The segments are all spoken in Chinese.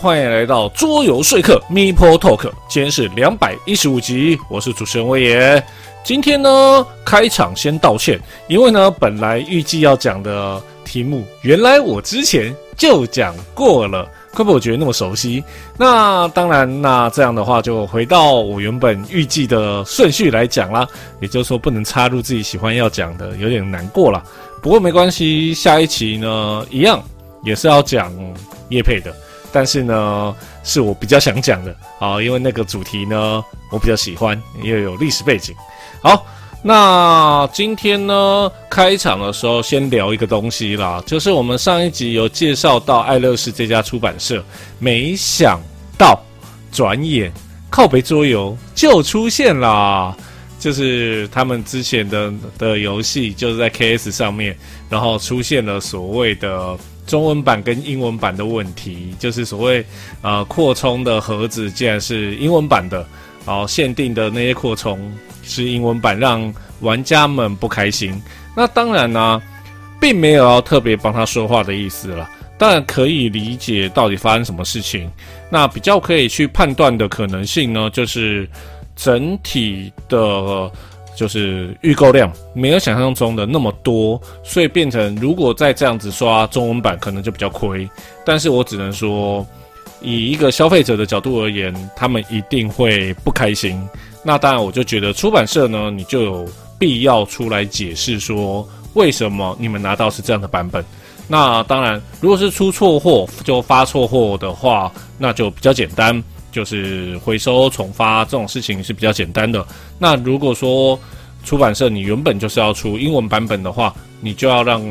欢迎来到桌游说客，me po Talk，今天是两百一十五集，我是主持人威爷。今天呢，开场先道歉，因为呢，本来预计要讲的题目，原来我之前就讲过了，怪不得我觉得那么熟悉。那当然，那这样的话就回到我原本预计的顺序来讲啦，也就是说不能插入自己喜欢要讲的，有点难过了。不过没关系，下一期呢，一样也是要讲叶配的。但是呢，是我比较想讲的啊，因为那个主题呢，我比较喜欢，又有历史背景。好，那今天呢，开场的时候先聊一个东西啦，就是我们上一集有介绍到爱乐士这家出版社，没想到转眼靠北桌游就出现啦，就是他们之前的的游戏就是在 KS 上面，然后出现了所谓的。中文版跟英文版的问题，就是所谓呃扩充的盒子，竟然是英文版的，然后限定的那些扩充是英文版，让玩家们不开心。那当然呢，并没有要特别帮他说话的意思了。当然可以理解到底发生什么事情。那比较可以去判断的可能性呢，就是整体的。就是预购量没有想象中的那么多，所以变成如果再这样子刷中文版，可能就比较亏。但是我只能说，以一个消费者的角度而言，他们一定会不开心。那当然，我就觉得出版社呢，你就有必要出来解释说，为什么你们拿到是这样的版本。那当然，如果是出错货就发错货的话，那就比较简单。就是回收重发这种事情是比较简单的。那如果说出版社你原本就是要出英文版本的话，你就要让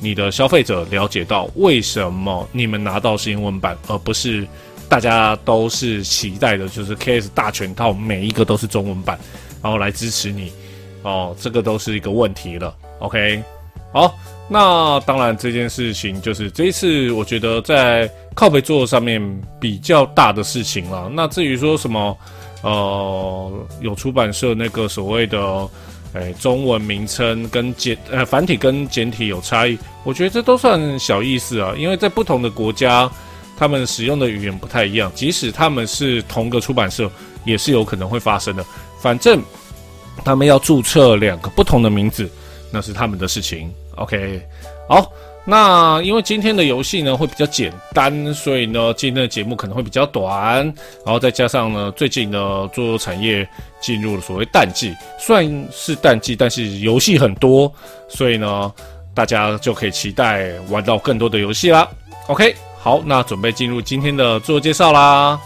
你的消费者了解到为什么你们拿到是英文版，而不是大家都是期待的，就是 KS 大全套每一个都是中文版，然后来支持你。哦，这个都是一个问题了。OK，好。那当然，这件事情就是这一次，我觉得在靠背座上面比较大的事情了。那至于说什么，呃，有出版社那个所谓的，哎，中文名称跟简呃繁体跟简体有差异，我觉得这都算小意思啊。因为在不同的国家，他们使用的语言不太一样，即使他们是同个出版社，也是有可能会发生的。反正他们要注册两个不同的名字，那是他们的事情。OK，好，那因为今天的游戏呢会比较简单，所以呢今天的节目可能会比较短，然后再加上呢最近呢桌游产业进入了所谓淡季，算是淡季，但是游戏很多，所以呢大家就可以期待玩到更多的游戏啦。OK，好，那准备进入今天的自我介绍啦。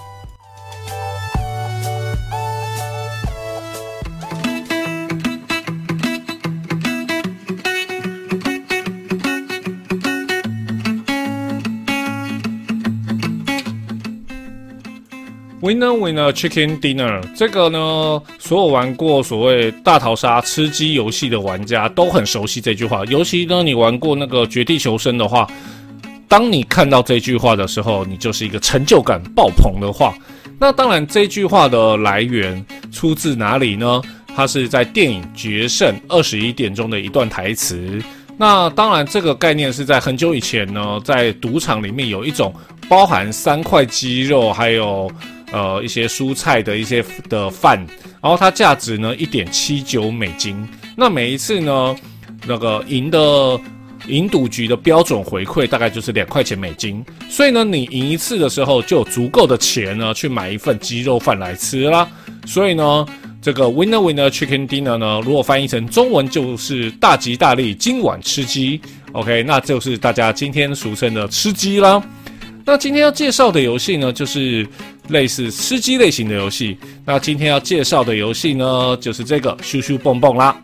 Winner Winner Chicken Dinner，这个呢，所有玩过所谓大逃杀吃鸡游戏的玩家都很熟悉这句话。尤其呢，你玩过那个绝地求生的话，当你看到这句话的时候，你就是一个成就感爆棚的话。那当然，这句话的来源出自哪里呢？它是在电影《决胜二十一点钟》的一段台词。那当然，这个概念是在很久以前呢，在赌场里面有一种包含三块鸡肉还有。呃，一些蔬菜的一些的饭，然后它价值呢一点七九美金。那每一次呢，那个赢的赢赌局的标准回馈大概就是两块钱美金。所以呢，你赢一次的时候就有足够的钱呢去买一份鸡肉饭来吃啦。所以呢，这个 Winner Winner Chicken Dinner 呢，如果翻译成中文就是大吉大利，今晚吃鸡。OK，那就是大家今天俗称的吃鸡啦。那今天要介绍的游戏呢，就是类似吃鸡类型的游戏。那今天要介绍的游戏呢，就是这个咻咻蹦蹦啦。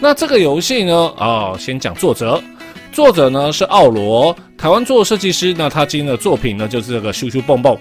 那这个游戏呢，哦，先讲作者，作者呢是奥罗，台湾做设计师。那他今天的作品呢，就是这个咻咻蹦蹦。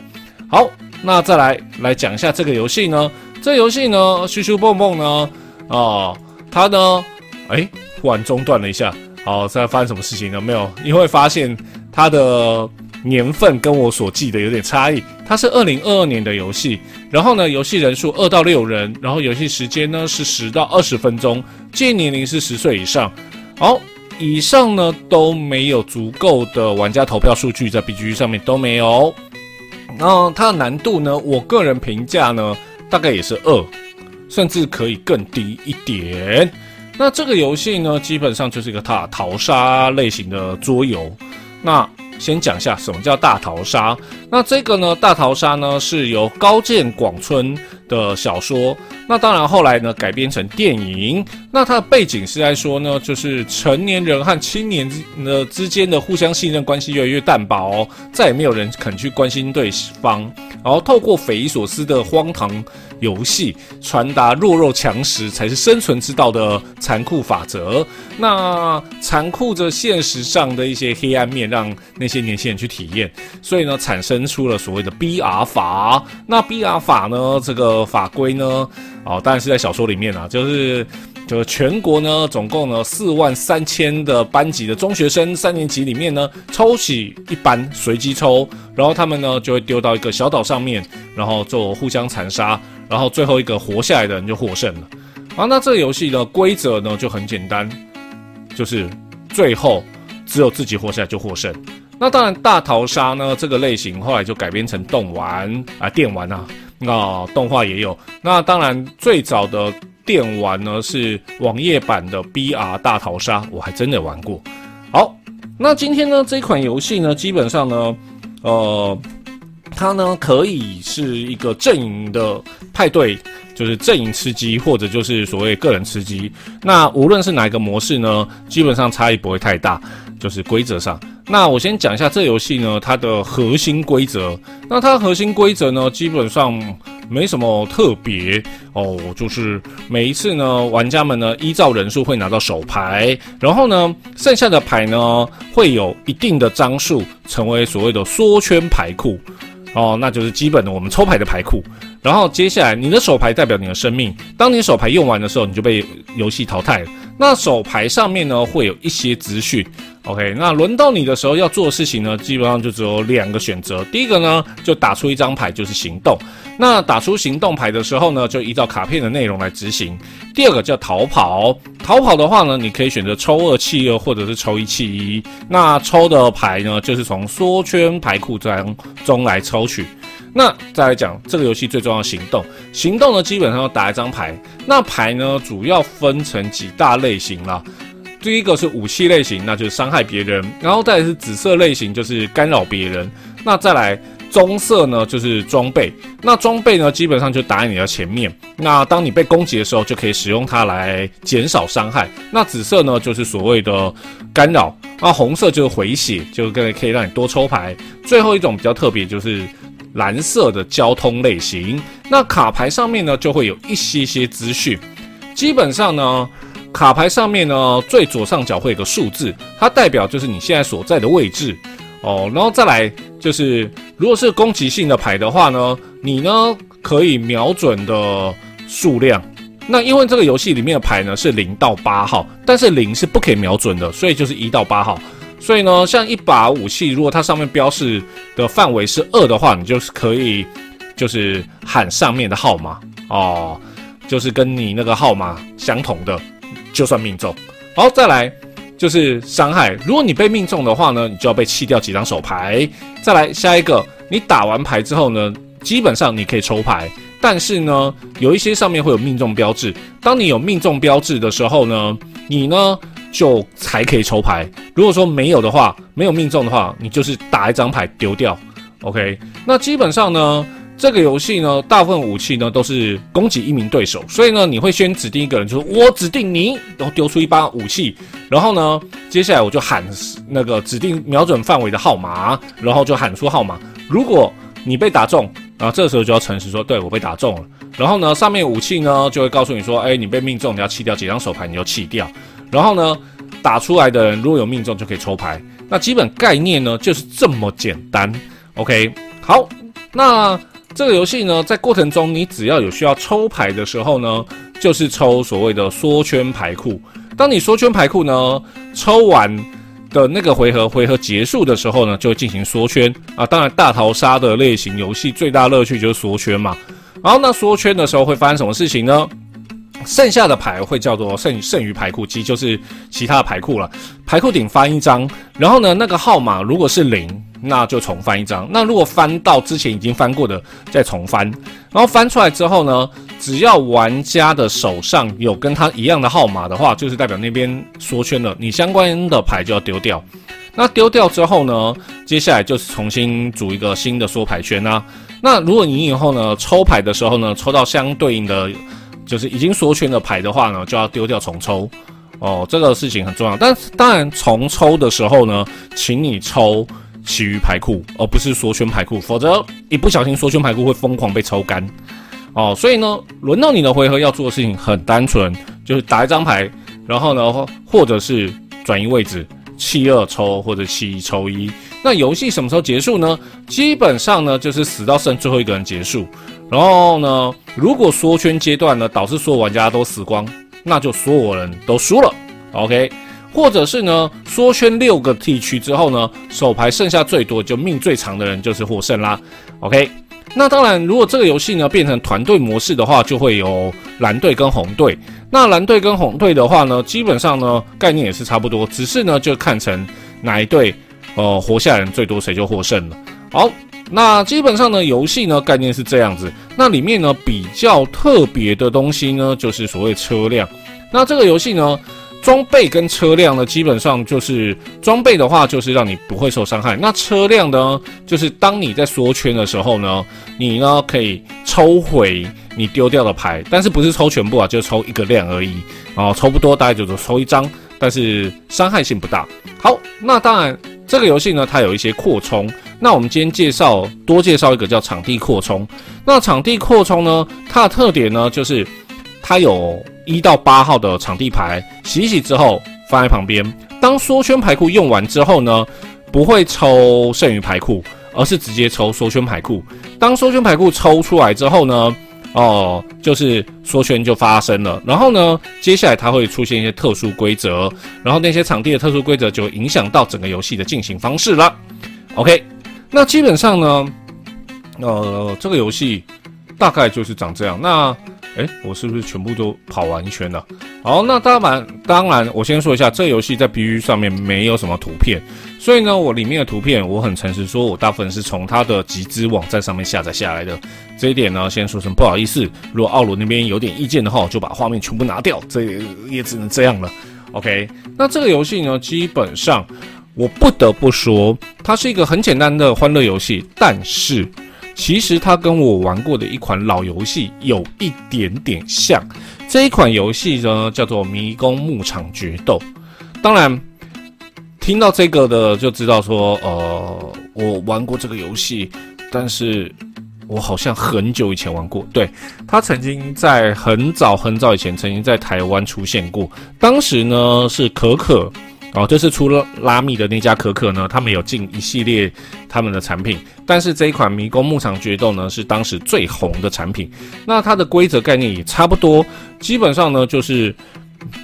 好，那再来来讲一下这个游戏呢。这游戏呢，咻咻蹦蹦呢，哦，它呢，哎，忽然中断了一下。好，在发生什么事情呢？没有，因为发现它的。年份跟我所记的有点差异，它是二零二二年的游戏，然后呢，游戏人数二到六人，然后游戏时间呢是十到二十分钟，建议年龄是十岁以上。好，以上呢都没有足够的玩家投票数据在 B G 上面都没有。然后它的难度呢，我个人评价呢，大概也是二，甚至可以更低一点。那这个游戏呢，基本上就是一个塔逃杀类型的桌游。那先讲一下什么叫大逃杀。那这个呢，大逃杀呢是由高见广春的小说。那当然后来呢改编成电影。那它的背景是在说呢，就是成年人和青年的之间的互相信任关系越来越淡薄，再也没有人肯去关心对方。然后透过匪夷所思的荒唐游戏，传达弱肉强食才是生存之道的残酷法则。那残酷着现实上的一些黑暗面，让些年轻人去体验。所以呢，产生出了所谓的 BR 法。那 BR 法呢，这个法规呢，哦，当然是在小说里面啊，就是。就是全国呢，总共呢四万三千的班级的中学生，三年级里面呢，抽起一班随机抽，然后他们呢就会丢到一个小岛上面，然后做互相残杀，然后最后一个活下来的人就获胜了。啊，那这个游戏的规则呢就很简单，就是最后只有自己活下来就获胜。那当然，大逃杀呢这个类型后来就改编成动玩啊电玩啊，那动画也有。那当然最早的。电玩呢是网页版的 BR 大逃杀，我还真的玩过。好，那今天呢这款游戏呢，基本上呢，呃，它呢可以是一个阵营的派对，就是阵营吃鸡，或者就是所谓个人吃鸡。那无论是哪一个模式呢，基本上差异不会太大，就是规则上。那我先讲一下这游戏呢它的核心规则。那它核心规则呢，基本上。没什么特别哦，就是每一次呢，玩家们呢依照人数会拿到手牌，然后呢，剩下的牌呢会有一定的张数，成为所谓的缩圈牌库哦，那就是基本的我们抽牌的牌库。然后接下来，你的手牌代表你的生命，当你手牌用完的时候，你就被游戏淘汰。那手牌上面呢会有一些资讯。OK，那轮到你的时候要做的事情呢，基本上就只有两个选择。第一个呢，就打出一张牌，就是行动。那打出行动牌的时候呢，就依照卡片的内容来执行。第二个叫逃跑。逃跑的话呢，你可以选择抽二弃二，或者是抽一弃一。那抽的牌呢，就是从缩圈牌库当中来抽取。那再来讲这个游戏最重要的行动。行动呢，基本上要打一张牌。那牌呢，主要分成几大类型了。第一个是武器类型，那就是伤害别人；然后再来是紫色类型，就是干扰别人；那再来棕色呢，就是装备。那装备呢，基本上就打在你的前面。那当你被攻击的时候，就可以使用它来减少伤害。那紫色呢，就是所谓的干扰；那红色就是回血，就可以可以让你多抽牌。最后一种比较特别，就是蓝色的交通类型。那卡牌上面呢，就会有一些些资讯。基本上呢。卡牌上面呢，最左上角会有个数字，它代表就是你现在所在的位置哦。然后再来就是，如果是攻击性的牌的话呢，你呢可以瞄准的数量。那因为这个游戏里面的牌呢是零到八号，但是零是不可以瞄准的，所以就是一到八号。所以呢，像一把武器，如果它上面标示的范围是二的话，你就是可以就是喊上面的号码哦，就是跟你那个号码相同的。就算命中，好，再来就是伤害。如果你被命中的话呢，你就要被弃掉几张手牌。再来下一个，你打完牌之后呢，基本上你可以抽牌，但是呢，有一些上面会有命中标志。当你有命中标志的时候呢，你呢就才可以抽牌。如果说没有的话，没有命中的话，你就是打一张牌丢掉。OK，那基本上呢。这个游戏呢，大部分武器呢都是攻击一名对手，所以呢，你会先指定一个人，就是我指定你，然后丢出一把武器，然后呢，接下来我就喊那个指定瞄准范围的号码，然后就喊出号码。如果你被打中，啊，这时候就要诚实说，对我被打中了。然后呢，上面武器呢就会告诉你说，哎，你被命中，你要弃掉几张手牌，你就弃掉。然后呢，打出来的人如果有命中就可以抽牌。那基本概念呢就是这么简单。OK，好，那。这个游戏呢，在过程中你只要有需要抽牌的时候呢，就是抽所谓的缩圈牌库。当你缩圈牌库呢抽完的那个回合，回合结束的时候呢，就进行缩圈啊。当然，大逃杀的类型游戏最大乐趣就是缩圈嘛。然后那缩圈的时候会发生什么事情呢？剩下的牌会叫做剩剩余牌库，其实就是其他的牌库了。牌库顶翻一张，然后呢，那个号码如果是零，那就重翻一张。那如果翻到之前已经翻过的，再重翻。然后翻出来之后呢，只要玩家的手上有跟他一样的号码的话，就是代表那边缩圈了，你相关的牌就要丢掉。那丢掉之后呢，接下来就是重新组一个新的缩牌圈啊。那如果你以后呢抽牌的时候呢，抽到相对应的。就是已经缩圈的牌的话呢，就要丢掉重抽哦，这个事情很重要。但是当然重抽的时候呢，请你抽其余牌库，而不是缩圈牌库，否则一不小心缩圈牌库会疯狂被抽干哦。所以呢，轮到你的回合要做的事情很单纯，就是打一张牌，然后呢，或者是转移位置，七二抽或者七一抽一。那游戏什么时候结束呢？基本上呢，就是死到剩最后一个人结束。然后呢，如果缩圈阶段呢导致所有玩家都死光，那就所有人都输了。OK，或者是呢，缩圈六个 T 区之后呢，手牌剩下最多就命最长的人就是获胜啦。OK，那当然，如果这个游戏呢变成团队模式的话，就会有蓝队跟红队。那蓝队跟红队的话呢，基本上呢概念也是差不多，只是呢就看成哪一队呃活下来人最多，谁就获胜了。好。那基本上呢，游戏呢概念是这样子。那里面呢比较特别的东西呢，就是所谓车辆。那这个游戏呢，装备跟车辆呢，基本上就是装备的话，就是让你不会受伤害。那车辆呢，就是当你在缩圈的时候呢，你呢可以抽回你丢掉的牌，但是不是抽全部啊，就抽一个量而已。哦，抽不多，大概就是抽一张，但是伤害。性不大。好，那当然这个游戏呢，它有一些扩充。那我们今天介绍多介绍一个叫场地扩充。那场地扩充呢，它的特点呢，就是它有一到八号的场地牌，洗洗之后放在旁边。当缩圈牌库用完之后呢，不会抽剩余牌库，而是直接抽缩圈牌库。当缩圈牌库抽出来之后呢，哦，就是缩圈就发生了。然后呢，接下来它会出现一些特殊规则，然后那些场地的特殊规则就影响到整个游戏的进行方式了。OK。那基本上呢，呃，这个游戏大概就是长这样。那，诶，我是不是全部都跑完一圈了？好，那当然，当然，我先说一下，这游戏在 B U 上面没有什么图片，所以呢，我里面的图片我很诚实说，我大部分是从它的集资网站上面下载下来的。这一点呢，先说声不好意思。如果奥鲁那边有点意见的话，我就把画面全部拿掉，这也只能这样了。OK，那这个游戏呢，基本上。我不得不说，它是一个很简单的欢乐游戏，但是其实它跟我玩过的一款老游戏有一点点像。这一款游戏呢叫做《迷宫牧场决斗》。当然，听到这个的就知道说，呃，我玩过这个游戏，但是我好像很久以前玩过。对，它曾经在很早很早以前曾经在台湾出现过，当时呢是可可。哦，就是除了拉米的那家可可呢，他们有进一系列他们的产品，但是这一款迷宫牧场决斗呢是当时最红的产品。那它的规则概念也差不多，基本上呢就是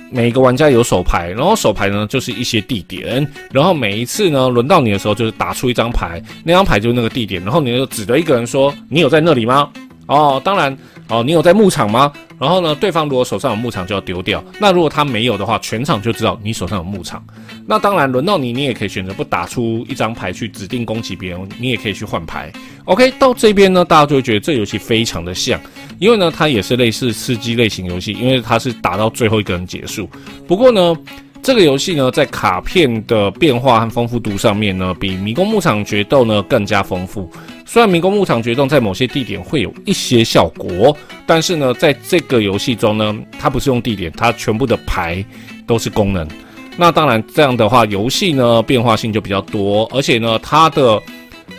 每个玩家有手牌，然后手牌呢就是一些地点，然后每一次呢轮到你的时候就是打出一张牌，那张牌就是那个地点，然后你就指着一个人说：“你有在那里吗？”哦，当然，哦，你有在牧场吗？然后呢，对方如果手上有牧场就要丢掉。那如果他没有的话，全场就知道你手上有牧场。那当然，轮到你，你也可以选择不打出一张牌去指定攻击别人，你也可以去换牌。OK，到这边呢，大家就会觉得这游戏非常的像，因为呢，它也是类似吃鸡类型游戏，因为它是打到最后一个人结束。不过呢，这个游戏呢，在卡片的变化和丰富度上面呢，比迷宫牧场决斗呢更加丰富。虽然迷宫牧场决斗在某些地点会有一些效果，但是呢，在这个游戏中呢，它不是用地点，它全部的牌都是功能。那当然，这样的话，游戏呢变化性就比较多，而且呢，它的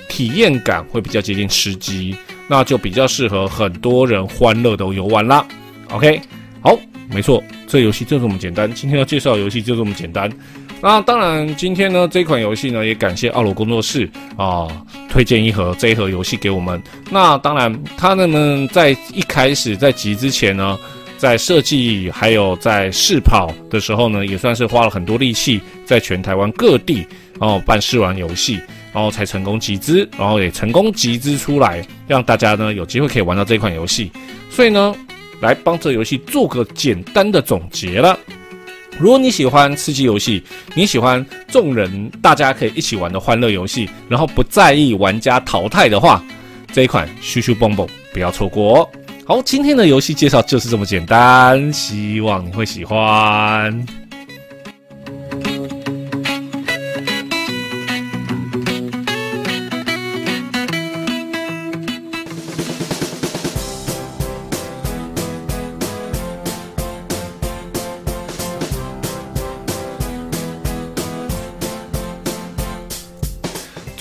体验感会比较接近吃鸡，那就比较适合很多人欢乐的游玩啦。OK，好，没错，这游戏就这么简单。今天要介绍的游戏就这么简单。那当然，今天呢这款游戏呢也感谢奥罗工作室啊推荐一盒这一盒游戏给我们。那当然，他们在一开始在集之前呢，在设计还有在试跑的时候呢，也算是花了很多力气，在全台湾各地然后办试玩游戏，然后才成功集资，然后也成功集资出来，让大家呢有机会可以玩到这款游戏。所以呢。来帮这游戏做个简单的总结了。如果你喜欢吃鸡游戏，你喜欢众人大家可以一起玩的欢乐游戏，然后不在意玩家淘汰的话，这一款咻咻蹦蹦不要错过哦。好，今天的游戏介绍就是这么简单，希望你会喜欢。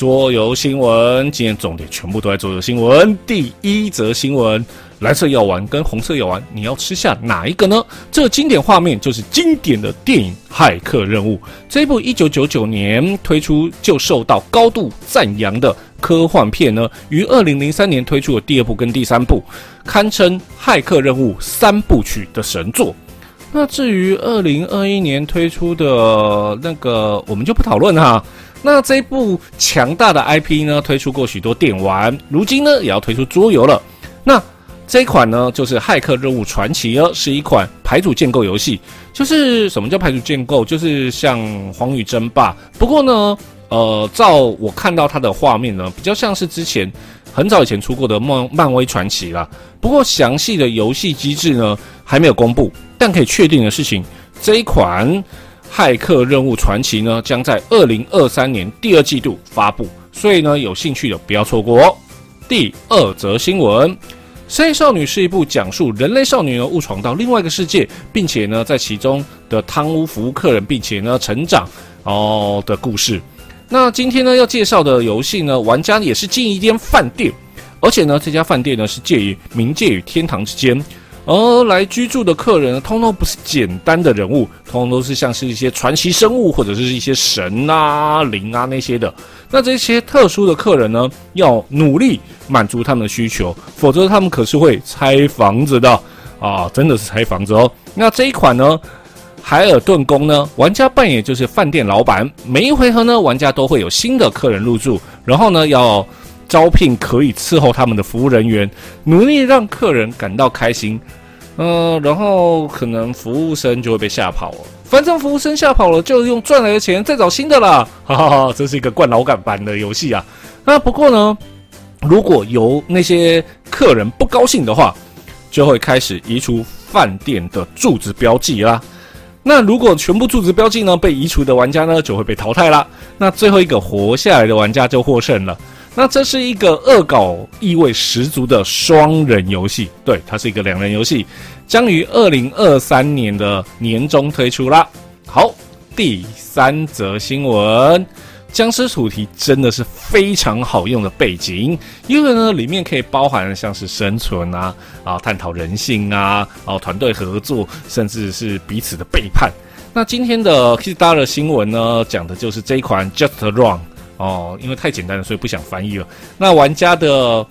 桌游新闻，今天重点全部都在桌游新闻。第一则新闻：蓝色药丸跟红色药丸，你要吃下哪一个呢？这经典画面就是经典的电影《骇客任务》。这部一九九九年推出就受到高度赞扬的科幻片呢，于二零零三年推出了第二部跟第三部，堪称《骇客任务》三部曲的神作。那至于二零二一年推出的那个，我们就不讨论哈。那这部强大的 IP 呢，推出过许多电玩，如今呢也要推出桌游了。那这一款呢，就是《骇客任务传奇》哦，是一款牌组建构游戏。就是什么叫牌组建构？就是像《黄宇争霸》，不过呢，呃，照我看到它的画面呢，比较像是之前很早以前出过的漫漫威传奇啦。不过详细的游戏机制呢，还没有公布。但可以确定的事情，这一款。骇客任务传奇呢，将在二零二三年第二季度发布，所以呢，有兴趣的不要错过哦。第二则新闻，《深夜少女》是一部讲述人类少女呢误闯到另外一个世界，并且呢，在其中的贪污服务客人，并且呢成长哦的故事。那今天呢要介绍的游戏呢，玩家也是进一间饭店，而且呢，这家饭店呢是介于冥界与天堂之间。而来居住的客人，通通不是简单的人物，通通都是像是一些传奇生物，或者是一些神啊、灵啊那些的。那这些特殊的客人呢，要努力满足他们的需求，否则他们可是会拆房子的啊！真的是拆房子哦。那这一款呢，海尔顿宫呢，玩家扮演就是饭店老板，每一回合呢，玩家都会有新的客人入住，然后呢，要。招聘可以伺候他们的服务人员，努力让客人感到开心。嗯，然后可能服务生就会被吓跑了。反正服务生吓跑了，就用赚来的钱再找新的啦。哈哈哈，这是一个灌老感版的游戏啊。那不过呢，如果由那些客人不高兴的话，就会开始移除饭店的住址标记啦。那如果全部住址标记呢被移除的玩家呢，就会被淘汰啦。那最后一个活下来的玩家就获胜了。那这是一个恶搞意味十足的双人游戏，对，它是一个两人游戏，将于二零二三年的年中推出啦。好，第三则新闻，僵尸主题真的是非常好用的背景，因为呢，里面可以包含像是生存啊，啊，探讨人性啊，啊，团队合作，甚至是彼此的背叛。那今天的 Kida 的新闻呢，讲的就是这一款 Just Run。哦，因为太简单了，所以不想翻译了。那玩家的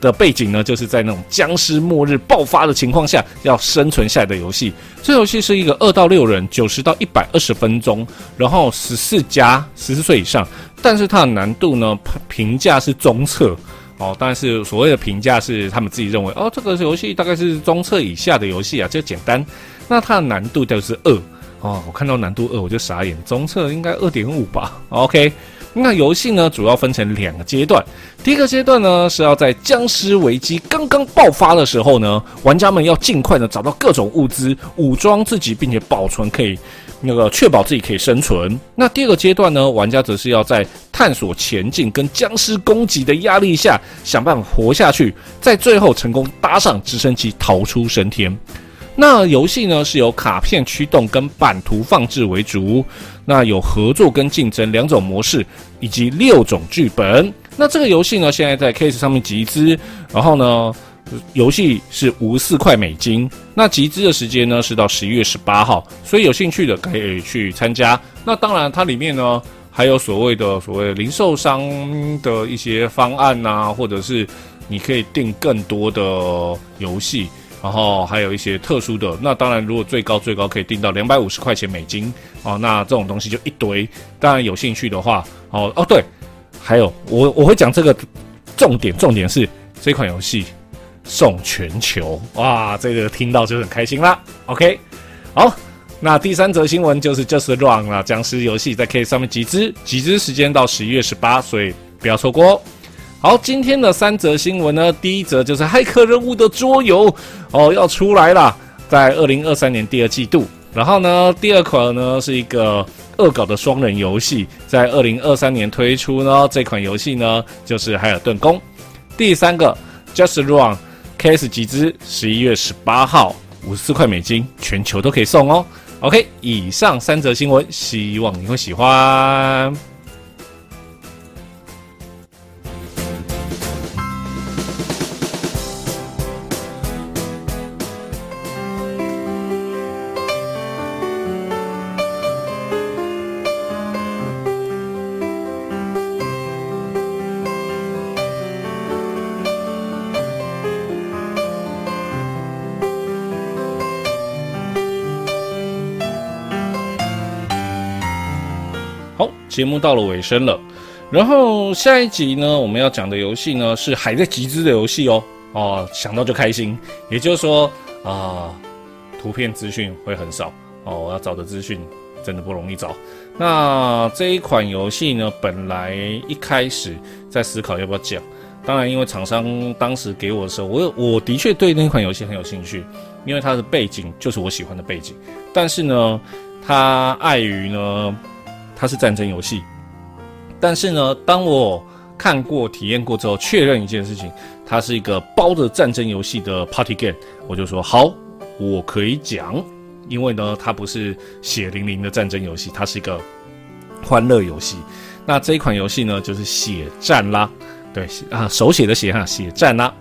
的背景呢，就是在那种僵尸末日爆发的情况下，要生存下来的游戏。这游戏是一个二到六人，九十到一百二十分钟，然后十四加十四岁以上。但是它的难度呢，评价是中测哦。但是所谓的评价是他们自己认为哦，这个游戏大概是中测以下的游戏啊，就简单。那它的难度就是二哦。我看到难度二我就傻眼，中测应该二点五吧？OK。那游戏呢，主要分成两个阶段。第一个阶段呢，是要在僵尸危机刚刚爆发的时候呢，玩家们要尽快的找到各种物资，武装自己，并且保存，可以那个确保自己可以生存。那第二个阶段呢，玩家则是要在探索前进跟僵尸攻击的压力下，想办法活下去，在最后成功搭上直升机逃出升天。那游戏呢是由卡片驱动跟版图放置为主，那有合作跟竞争两种模式，以及六种剧本。那这个游戏呢现在在 Case 上面集资，然后呢游戏是五四块美金。那集资的时间呢是到十一月十八号，所以有兴趣的可以去参加。那当然它里面呢还有所谓的所谓零售商的一些方案呐，或者是你可以订更多的游戏。然后还有一些特殊的，那当然，如果最高最高可以定到两百五十块钱美金哦，那这种东西就一堆。当然有兴趣的话，哦哦对，还有我我会讲这个重点，重点是这款游戏送全球，哇，这个听到就很开心啦。OK，好，那第三则新闻就是 Just Run 了，僵尸游戏在 K 上面集资，集资时间到十一月十八，所以不要错过哦。好，今天的三则新闻呢，第一则就是骇客任务的桌游哦要出来了，在二零二三年第二季度。然后呢，第二款呢是一个恶搞的双人游戏，在二零二三年推出呢。这款游戏呢就是《海尔顿宫》。第三个 Just Run 开始集资，十一月十八号，五十四块美金，全球都可以送哦。OK，以上三则新闻，希望你会喜欢。节目到了尾声了，然后下一集呢，我们要讲的游戏呢是还在集资的游戏哦哦，想到就开心。也就是说啊，图片资讯会很少哦，我要找的资讯真的不容易找。那这一款游戏呢，本来一开始在思考要不要讲，当然因为厂商当时给我的时候，我我的确对那款游戏很有兴趣，因为它的背景就是我喜欢的背景，但是呢，它碍于呢。它是战争游戏，但是呢，当我看过、体验过之后，确认一件事情，它是一个包着战争游戏的 party game，我就说好，我可以讲，因为呢，它不是血淋淋的战争游戏，它是一个欢乐游戏。那这一款游戏呢，就是血战啦，对啊，手写的写哈，血战啦。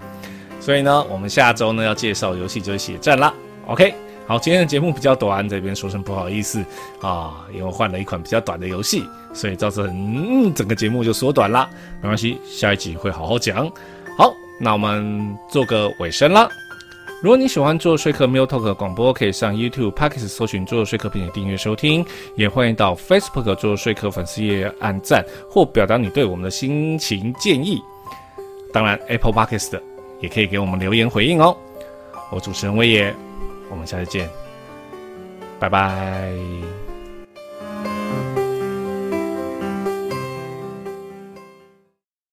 所以呢，我们下周呢要介绍游戏就是血战啦。OK。好，今天的节目比较短，这边说声不好意思啊，因为换了一款比较短的游戏，所以造成整个节目就缩短了。没关系，下一集会好好讲。好，那我们做个尾声啦。如果你喜欢做说客 m i l Talk 广播，可以上 YouTube、p a c k e s 搜寻做说客，并且订阅收听。也欢迎到 Facebook 做说客粉丝页按赞或表达你对我们的心情建议。当然，Apple p a c k e s 的也可以给我们留言回应哦。我主持人威爷。我们下次见，拜拜。